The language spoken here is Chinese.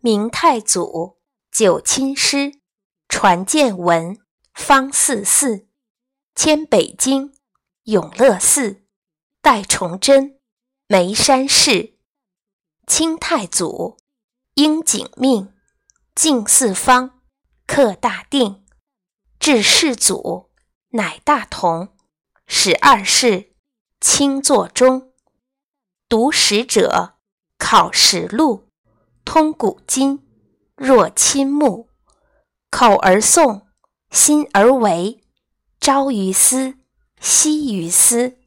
明太祖，九卿师，传建文，方四寺，迁北京，永乐寺，代崇祯，眉山寺。清太祖，应景命，敬四方，克大定，至世祖，乃大同，始二世，清作中。读史者，考实录。通古今，若亲目；口而诵，心而为。朝于斯，夕于斯。